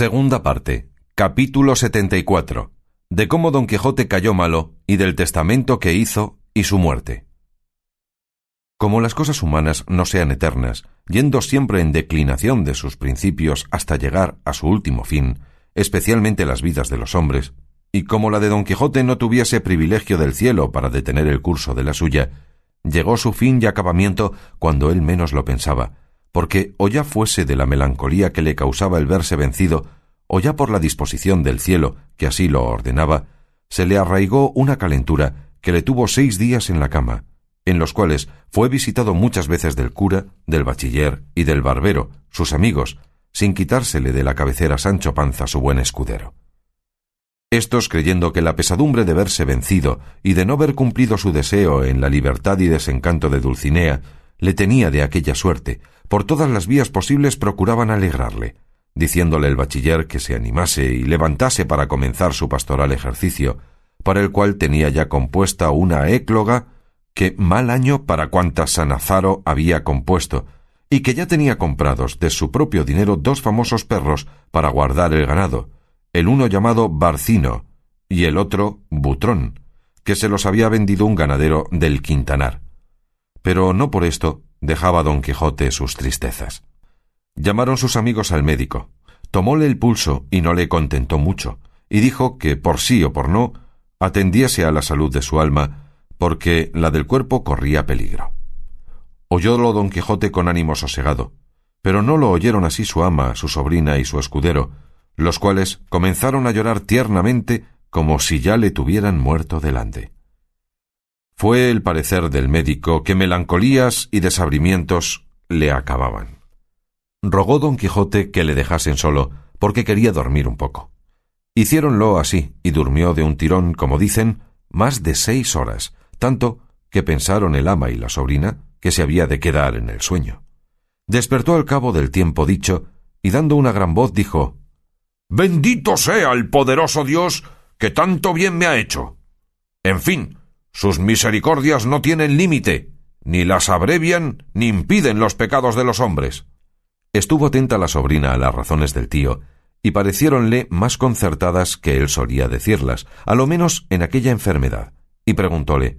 Segunda parte. Capítulo 74. De cómo Don Quijote cayó malo y del testamento que hizo y su muerte. Como las cosas humanas no sean eternas, yendo siempre en declinación de sus principios hasta llegar a su último fin, especialmente las vidas de los hombres, y como la de Don Quijote no tuviese privilegio del cielo para detener el curso de la suya, llegó su fin y acabamiento cuando él menos lo pensaba, porque o ya fuese de la melancolía que le causaba el verse vencido, o ya por la disposición del cielo, que así lo ordenaba, se le arraigó una calentura que le tuvo seis días en la cama, en los cuales fue visitado muchas veces del cura, del bachiller y del barbero, sus amigos, sin quitársele de la cabecera Sancho Panza su buen escudero. Estos, creyendo que la pesadumbre de verse vencido y de no ver cumplido su deseo en la libertad y desencanto de Dulcinea, le tenía de aquella suerte, por todas las vías posibles procuraban alegrarle, diciéndole el bachiller que se animase y levantase para comenzar su pastoral ejercicio, para el cual tenía ya compuesta una écloga que mal año para cuantas Sanazaro había compuesto, y que ya tenía comprados de su propio dinero dos famosos perros para guardar el ganado, el uno llamado Barcino y el otro Butrón, que se los había vendido un ganadero del Quintanar. Pero no por esto dejaba don Quijote sus tristezas. Llamaron sus amigos al médico, tomóle el pulso y no le contentó mucho, y dijo que por sí o por no atendiese a la salud de su alma, porque la del cuerpo corría peligro. Oyólo don Quijote con ánimo sosegado, pero no lo oyeron así su ama, su sobrina y su escudero, los cuales comenzaron a llorar tiernamente como si ya le tuvieran muerto delante. Fue el parecer del médico que melancolías y desabrimientos le acababan. Rogó don Quijote que le dejasen solo, porque quería dormir un poco. Hiciéronlo así, y durmió de un tirón, como dicen, más de seis horas, tanto que pensaron el ama y la sobrina que se había de quedar en el sueño. Despertó al cabo del tiempo dicho, y dando una gran voz dijo Bendito sea el poderoso Dios que tanto bien me ha hecho. En fin, sus misericordias no tienen límite, ni las abrevian ni impiden los pecados de los hombres. Estuvo atenta la sobrina a las razones del tío, y pareciéronle más concertadas que él solía decirlas, a lo menos en aquella enfermedad, y preguntóle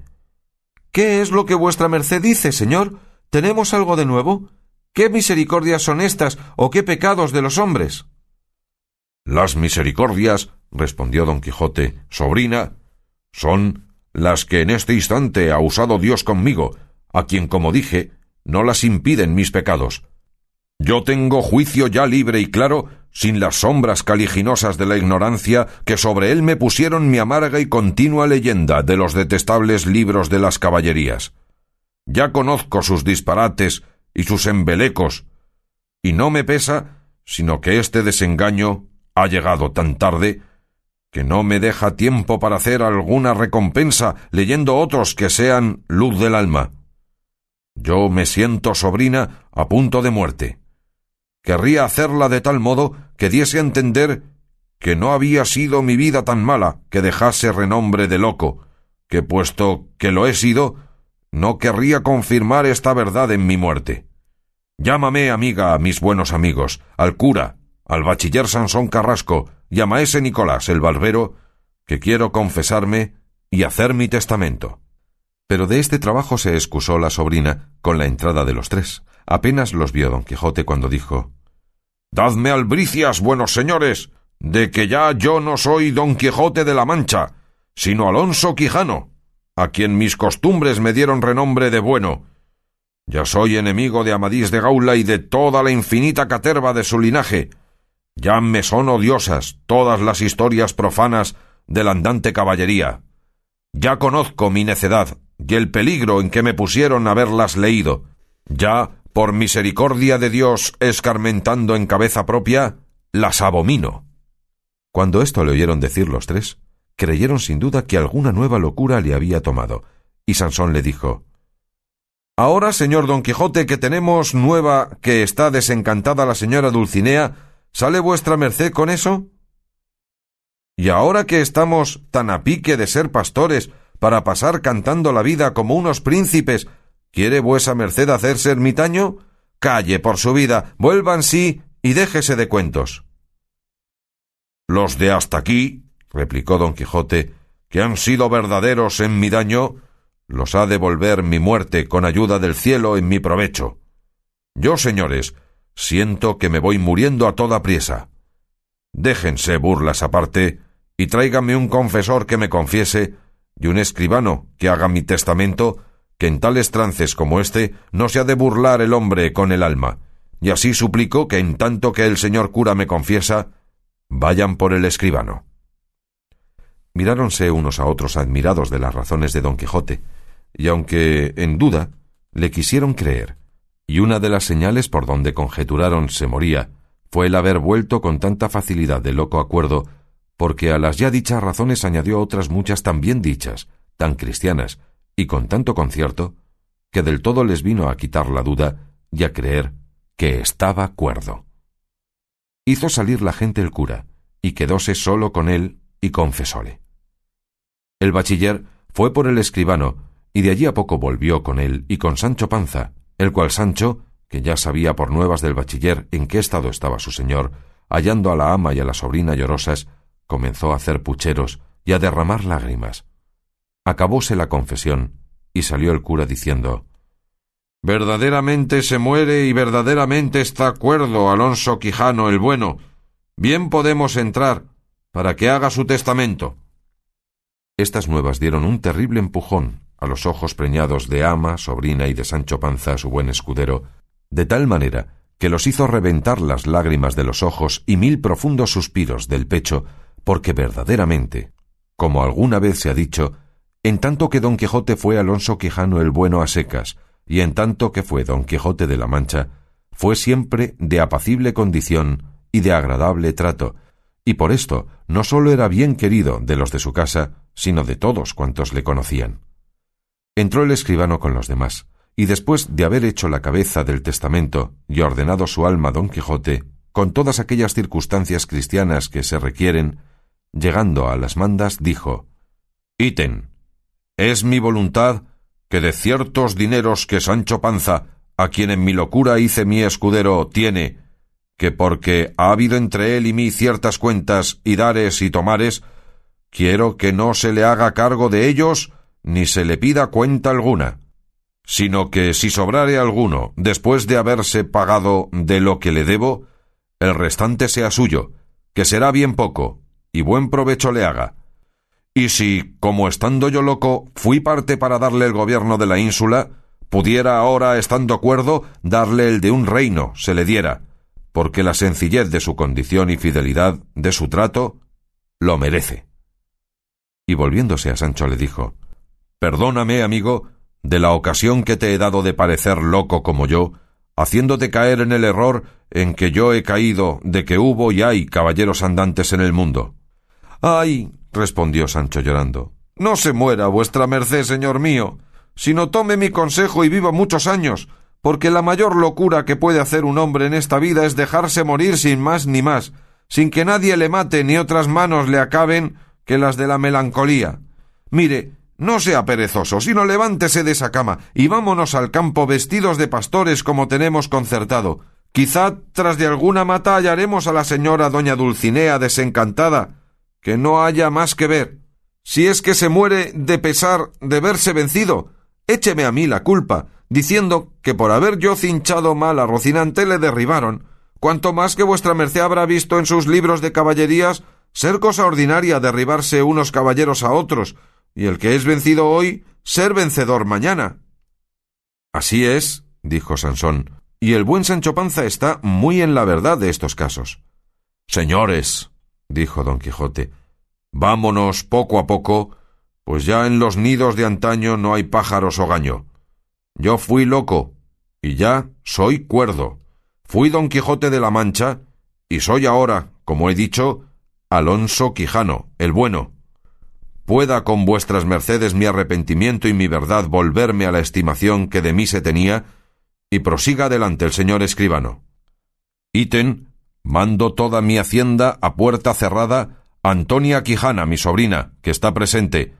¿Qué es lo que vuestra merced dice, señor? ¿Tenemos algo de nuevo? ¿Qué misericordias son estas o qué pecados de los hombres? Las misericordias, respondió don Quijote, sobrina, son las que en este instante ha usado Dios conmigo, a quien, como dije, no las impiden mis pecados. Yo tengo juicio ya libre y claro, sin las sombras caliginosas de la ignorancia que sobre él me pusieron mi amarga y continua leyenda de los detestables libros de las caballerías. Ya conozco sus disparates y sus embelecos, y no me pesa sino que este desengaño ha llegado tan tarde que no me deja tiempo para hacer alguna recompensa leyendo otros que sean luz del alma. Yo me siento, sobrina, a punto de muerte. Querría hacerla de tal modo que diese a entender que no había sido mi vida tan mala que dejase renombre de loco, que puesto que lo he sido, no querría confirmar esta verdad en mi muerte. Llámame, amiga, a mis buenos amigos, al cura, al bachiller Sansón Carrasco y a maese Nicolás el barbero, que quiero confesarme y hacer mi testamento. Pero de este trabajo se excusó la sobrina con la entrada de los tres. Apenas los vio don Quijote cuando dijo Dadme albricias, buenos señores, de que ya yo no soy don Quijote de la Mancha, sino Alonso Quijano, a quien mis costumbres me dieron renombre de bueno. Ya soy enemigo de Amadís de Gaula y de toda la infinita caterva de su linaje, ya me son odiosas todas las historias profanas de la andante caballería. Ya conozco mi necedad y el peligro en que me pusieron haberlas leído. Ya, por misericordia de Dios, escarmentando en cabeza propia, las abomino. Cuando esto le oyeron decir los tres, creyeron sin duda que alguna nueva locura le había tomado, y Sansón le dijo Ahora, señor Don Quijote, que tenemos nueva que está desencantada la señora Dulcinea, ¿Sale vuestra merced con eso? Y ahora que estamos tan a pique de ser pastores para pasar cantando la vida como unos príncipes, ¿quiere vuesa merced hacerse ermitaño? Calle por su vida, vuelvan sí y déjese de cuentos. Los de hasta aquí, replicó don Quijote, que han sido verdaderos en mi daño, los ha de volver mi muerte con ayuda del cielo en mi provecho. Yo, señores, siento que me voy muriendo a toda priesa. Déjense burlas aparte y tráigame un confesor que me confiese y un escribano que haga mi testamento que en tales trances como este no se ha de burlar el hombre con el alma, y así suplico que en tanto que el señor cura me confiesa, vayan por el escribano. Miráronse unos a otros admirados de las razones de don Quijote, y aunque en duda, le quisieron creer, y una de las señales por donde conjeturaron se moría fue el haber vuelto con tanta facilidad de loco acuerdo, porque a las ya dichas razones añadió otras muchas también dichas, tan cristianas, y con tanto concierto, que del todo les vino a quitar la duda y a creer que estaba cuerdo. Hizo salir la gente el cura, y quedóse solo con él y confesóle. El bachiller fue por el escribano, y de allí a poco volvió con él y con Sancho Panza, el cual Sancho, que ya sabía por nuevas del bachiller en qué estado estaba su señor, hallando a la ama y a la sobrina llorosas, comenzó a hacer pucheros y a derramar lágrimas. Acabóse la confesión, y salió el cura diciendo Verdaderamente se muere y verdaderamente está cuerdo Alonso Quijano el bueno. Bien podemos entrar, para que haga su testamento. Estas nuevas dieron un terrible empujón a los ojos preñados de ama, sobrina y de Sancho Panza, su buen escudero, de tal manera que los hizo reventar las lágrimas de los ojos y mil profundos suspiros del pecho, porque verdaderamente, como alguna vez se ha dicho, en tanto que don Quijote fue Alonso Quijano el bueno a secas, y en tanto que fue don Quijote de la Mancha, fue siempre de apacible condición y de agradable trato, y por esto no sólo era bien querido de los de su casa, sino de todos cuantos le conocían. Entró el escribano con los demás, y después de haber hecho la cabeza del testamento y ordenado su alma don Quijote, con todas aquellas circunstancias cristianas que se requieren, llegando a las mandas, dijo Íten, es mi voluntad que de ciertos dineros que Sancho Panza, a quien en mi locura hice mi escudero, tiene, que porque ha habido entre él y mí ciertas cuentas y dares y tomares, quiero que no se le haga cargo de ellos, ni se le pida cuenta alguna, sino que si sobrare alguno después de haberse pagado de lo que le debo, el restante sea suyo, que será bien poco, y buen provecho le haga. Y si, como estando yo loco, fui parte para darle el gobierno de la ínsula, pudiera ahora, estando cuerdo, darle el de un reino, se le diera, porque la sencillez de su condición y fidelidad de su trato lo merece. Y volviéndose a Sancho le dijo Perdóname, amigo, de la ocasión que te he dado de parecer loco como yo, haciéndote caer en el error en que yo he caído de que hubo y hay caballeros andantes en el mundo. Ay, respondió Sancho llorando, no se muera vuestra merced, señor mío, sino tome mi consejo y viva muchos años, porque la mayor locura que puede hacer un hombre en esta vida es dejarse morir sin más ni más, sin que nadie le mate ni otras manos le acaben que las de la melancolía. Mire, no sea perezoso, sino levántese de esa cama y vámonos al campo vestidos de pastores como tenemos concertado. Quizá tras de alguna mata hallaremos a la señora doña Dulcinea desencantada, que no haya más que ver. Si es que se muere de pesar de verse vencido, écheme a mí la culpa, diciendo que por haber yo cinchado mal a Rocinante le derribaron, cuanto más que vuestra merced habrá visto en sus libros de caballerías ser cosa ordinaria derribarse unos caballeros a otros, y el que es vencido hoy, ser vencedor mañana. Así es, dijo Sansón, y el buen Sancho Panza está muy en la verdad de estos casos. Señores, dijo don Quijote, vámonos poco a poco, pues ya en los nidos de antaño no hay pájaros o gaño. Yo fui loco, y ya soy cuerdo. Fui don Quijote de la Mancha, y soy ahora, como he dicho, Alonso Quijano, el bueno pueda con vuestras mercedes mi arrepentimiento y mi verdad volverme a la estimación que de mí se tenía, y prosiga adelante el señor escribano. Íten, mando toda mi hacienda a puerta cerrada Antonia Quijana, mi sobrina, que está presente,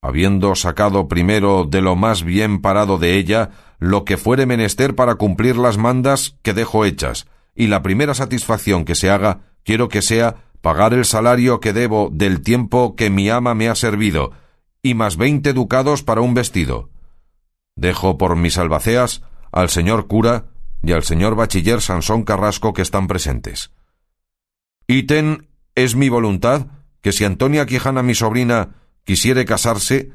habiendo sacado primero de lo más bien parado de ella lo que fuere menester para cumplir las mandas que dejo hechas, y la primera satisfacción que se haga quiero que sea pagar el salario que debo del tiempo que mi ama me ha servido, y más veinte ducados para un vestido. Dejo por mis albaceas al señor cura y al señor bachiller Sansón Carrasco que están presentes. Íten es mi voluntad que si Antonia Quijana, mi sobrina, quisiere casarse,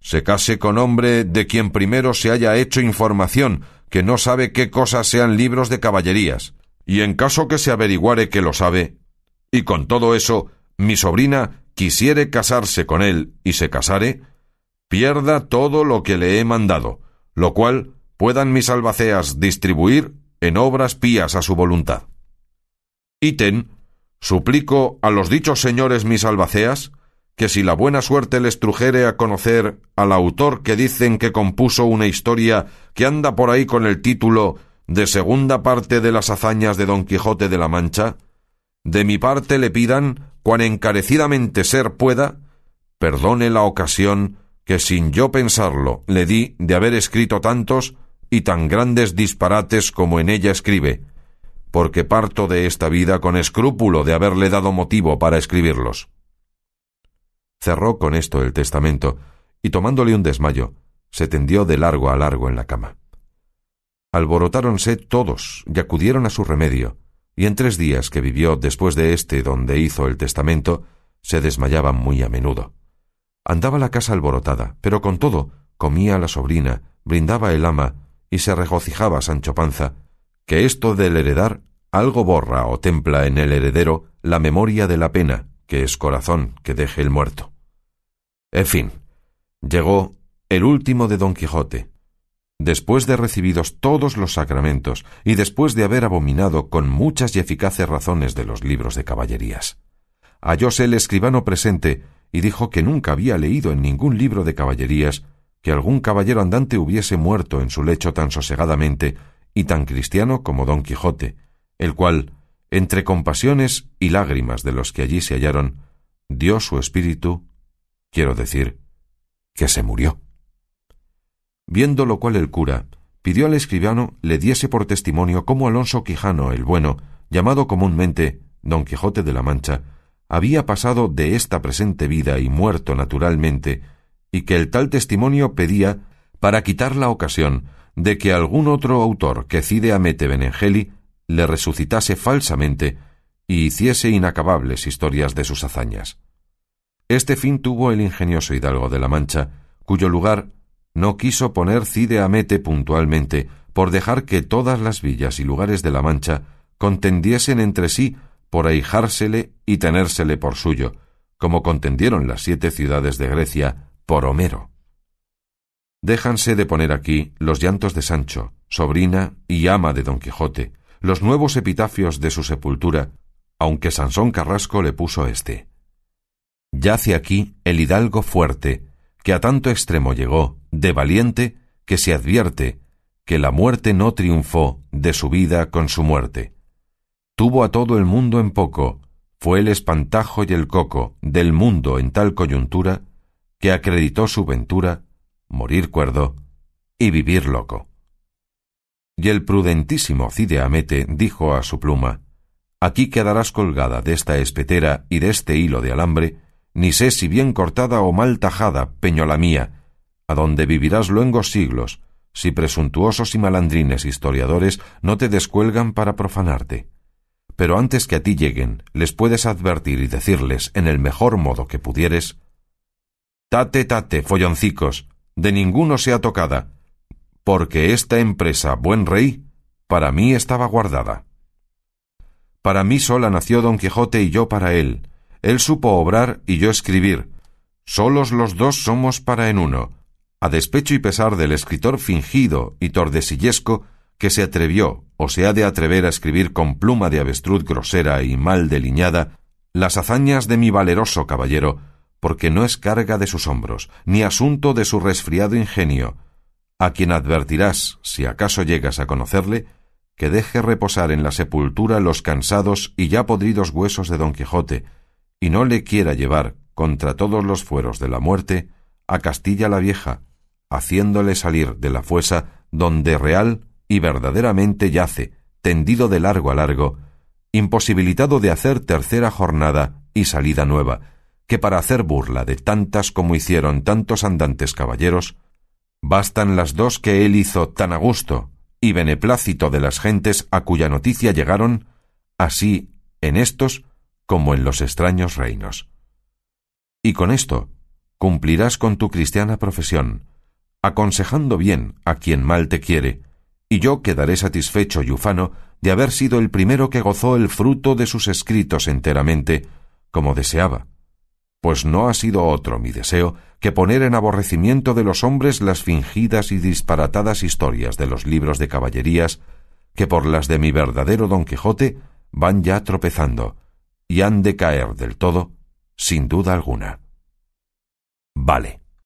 se case con hombre de quien primero se haya hecho información, que no sabe qué cosas sean libros de caballerías, y en caso que se averiguare que lo sabe, y con todo eso mi sobrina quisiere casarse con él y se casare, pierda todo lo que le he mandado, lo cual puedan mis albaceas distribuir en obras pías a su voluntad. Íten, suplico a los dichos señores mis albaceas, que si la buena suerte les trujere a conocer al autor que dicen que compuso una historia que anda por ahí con el título de segunda parte de las hazañas de Don Quijote de la Mancha, de mi parte le pidan, cuan encarecidamente ser pueda, perdone la ocasión que sin yo pensarlo le di de haber escrito tantos y tan grandes disparates como en ella escribe, porque parto de esta vida con escrúpulo de haberle dado motivo para escribirlos. Cerró con esto el testamento, y tomándole un desmayo, se tendió de largo a largo en la cama. Alborotáronse todos y acudieron a su remedio, y en tres días que vivió después de este donde hizo el testamento, se desmayaba muy a menudo. Andaba la casa alborotada, pero con todo comía la sobrina, brindaba el ama, y se regocijaba Sancho Panza, que esto del heredar algo borra o templa en el heredero la memoria de la pena, que es corazón que deje el muerto. En fin, llegó el último de Don Quijote. Después de recibidos todos los sacramentos y después de haber abominado con muchas y eficaces razones de los libros de caballerías, hallóse el escribano presente y dijo que nunca había leído en ningún libro de caballerías que algún caballero andante hubiese muerto en su lecho tan sosegadamente y tan cristiano como Don Quijote, el cual, entre compasiones y lágrimas de los que allí se hallaron, dio su espíritu, quiero decir, que se murió. Viendo lo cual el cura pidió al escribano le diese por testimonio cómo Alonso Quijano el Bueno, llamado comúnmente Don Quijote de la Mancha, había pasado de esta presente vida y muerto naturalmente, y que el tal testimonio pedía para quitar la ocasión de que algún otro autor que cide a Benengeli le resucitase falsamente y hiciese inacabables historias de sus hazañas. Este fin tuvo el ingenioso hidalgo de la Mancha, cuyo lugar no quiso poner Cide Amete puntualmente por dejar que todas las villas y lugares de la Mancha contendiesen entre sí por ahijársele y tenérsele por suyo, como contendieron las siete ciudades de Grecia por Homero. Déjanse de poner aquí los llantos de Sancho, sobrina y ama de Don Quijote, los nuevos epitafios de su sepultura, aunque Sansón Carrasco le puso este. Yace aquí el hidalgo fuerte, que a tanto extremo llegó, de valiente, que se advierte que la muerte no triunfó de su vida con su muerte. Tuvo a todo el mundo en poco, fue el espantajo y el coco del mundo en tal coyuntura, que acreditó su ventura, morir cuerdo y vivir loco. Y el prudentísimo Cide Amete dijo a su pluma, Aquí quedarás colgada de esta espetera y de este hilo de alambre, ni sé si bien cortada o mal tajada, peñola mía, a donde vivirás luengos siglos, si presuntuosos y malandrines historiadores no te descuelgan para profanarte. Pero antes que a ti lleguen, les puedes advertir y decirles, en el mejor modo que pudieres, Tate, tate, folloncicos, de ninguno sea tocada, porque esta empresa, buen rey, para mí estaba guardada. Para mí sola nació Don Quijote y yo para él. Él supo obrar y yo escribir. Solos los dos somos para en uno, a despecho y pesar del escritor fingido y tordesillesco que se atrevió o se ha de atrever a escribir con pluma de avestruz grosera y mal deliñada las hazañas de mi valeroso caballero, porque no es carga de sus hombros, ni asunto de su resfriado ingenio, a quien advertirás, si acaso llegas a conocerle, que deje reposar en la sepultura los cansados y ya podridos huesos de Don Quijote, y no le quiera llevar, contra todos los fueros de la muerte, a Castilla la Vieja, haciéndole salir de la fuesa donde real y verdaderamente yace, tendido de largo a largo, imposibilitado de hacer tercera jornada y salida nueva, que para hacer burla de tantas como hicieron tantos andantes caballeros, bastan las dos que él hizo tan a gusto y beneplácito de las gentes a cuya noticia llegaron, así en estos como en los extraños reinos. Y con esto cumplirás con tu cristiana profesión, aconsejando bien a quien mal te quiere, y yo quedaré satisfecho y ufano de haber sido el primero que gozó el fruto de sus escritos enteramente, como deseaba, pues no ha sido otro mi deseo que poner en aborrecimiento de los hombres las fingidas y disparatadas historias de los libros de caballerías, que por las de mi verdadero Don Quijote van ya tropezando, y han de caer del todo, sin duda alguna. Vale.